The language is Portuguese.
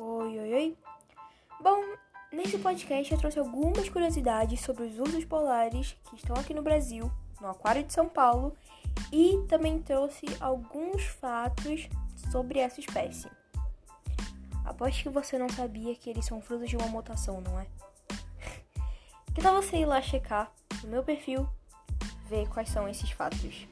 Oi, oi, oi. Bom, nesse podcast eu trouxe algumas curiosidades sobre os ursos polares que estão aqui no Brasil, no Aquário de São Paulo, e também trouxe alguns fatos sobre essa espécie. Aposto que você não sabia que eles são frutos de uma mutação, não é? Que tal você ir lá checar no meu perfil, ver quais são esses fatos?